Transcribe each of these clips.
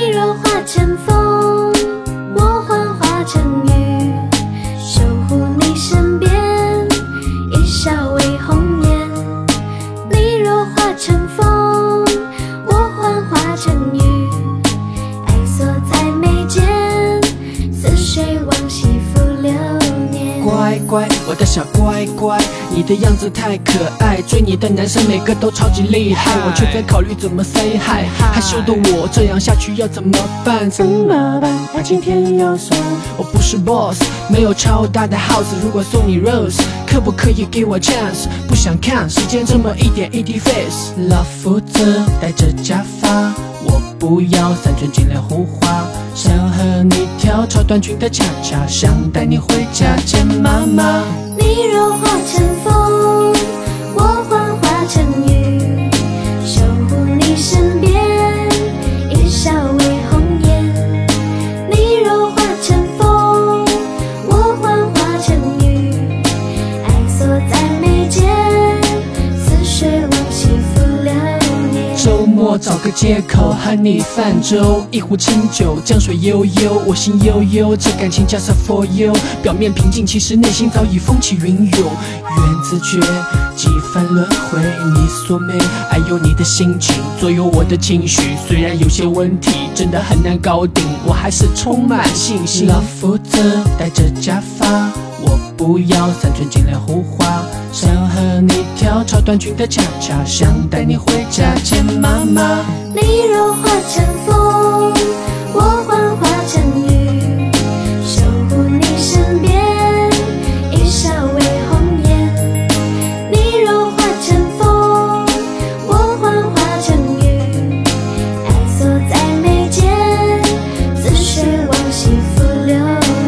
你若化成风我幻化成雨守护你身边一笑为红颜你若化成风我幻化成雨。乖乖，我的小乖乖，你的样子太可爱，追你的男生每个都超级厉害，我却在考虑怎么 say hi。害羞的我这样下去要怎么办？怎么办？爱情甜又酸。我不是 boss，没有超大的 house，如果送你 rose，可不可以给我 chance？不想看时间这么一点一滴 face。老夫子戴着假发，我不要三寸金莲胡话，想和你跳超短裙的恰恰，想带你回家见妈妈。你若化成风，我找个借口和你泛舟，一壶清酒，江水悠悠，我心悠悠，这感情 just for you。表面平静，其实内心早已风起云涌。缘字诀，几番轮回，你所美，还有你的心情左右我的情绪。虽然有些问题真的很难搞定，我还是充满信心。老夫子戴着假发，我不要三寸金莲胡花，想和你跳超短裙的恰恰，想带你回家见妈妈。你若化成风，我幻化成雨，守护你身边，一笑为红颜。你若化成风，我幻化成雨，爱锁在眉间，似水往昔浮流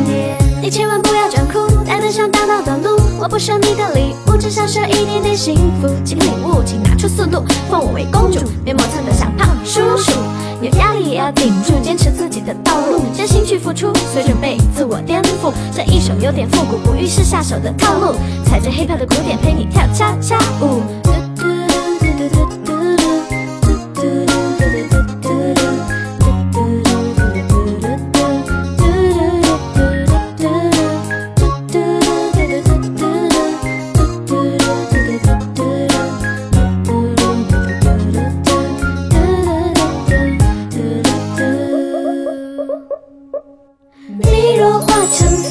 年。你千万不要装酷，带得上大道的路。我不收你的这，一点点幸福。请领悟，请拿出速度，封我为公主，别磨蹭的像胖叔叔。有压力也要顶住，坚持自己的道路，真心去付出，随准备自我颠覆。这一首有点复古，不预示下手的套路，踩着黑票的鼓点陪你跳恰恰舞。你若化成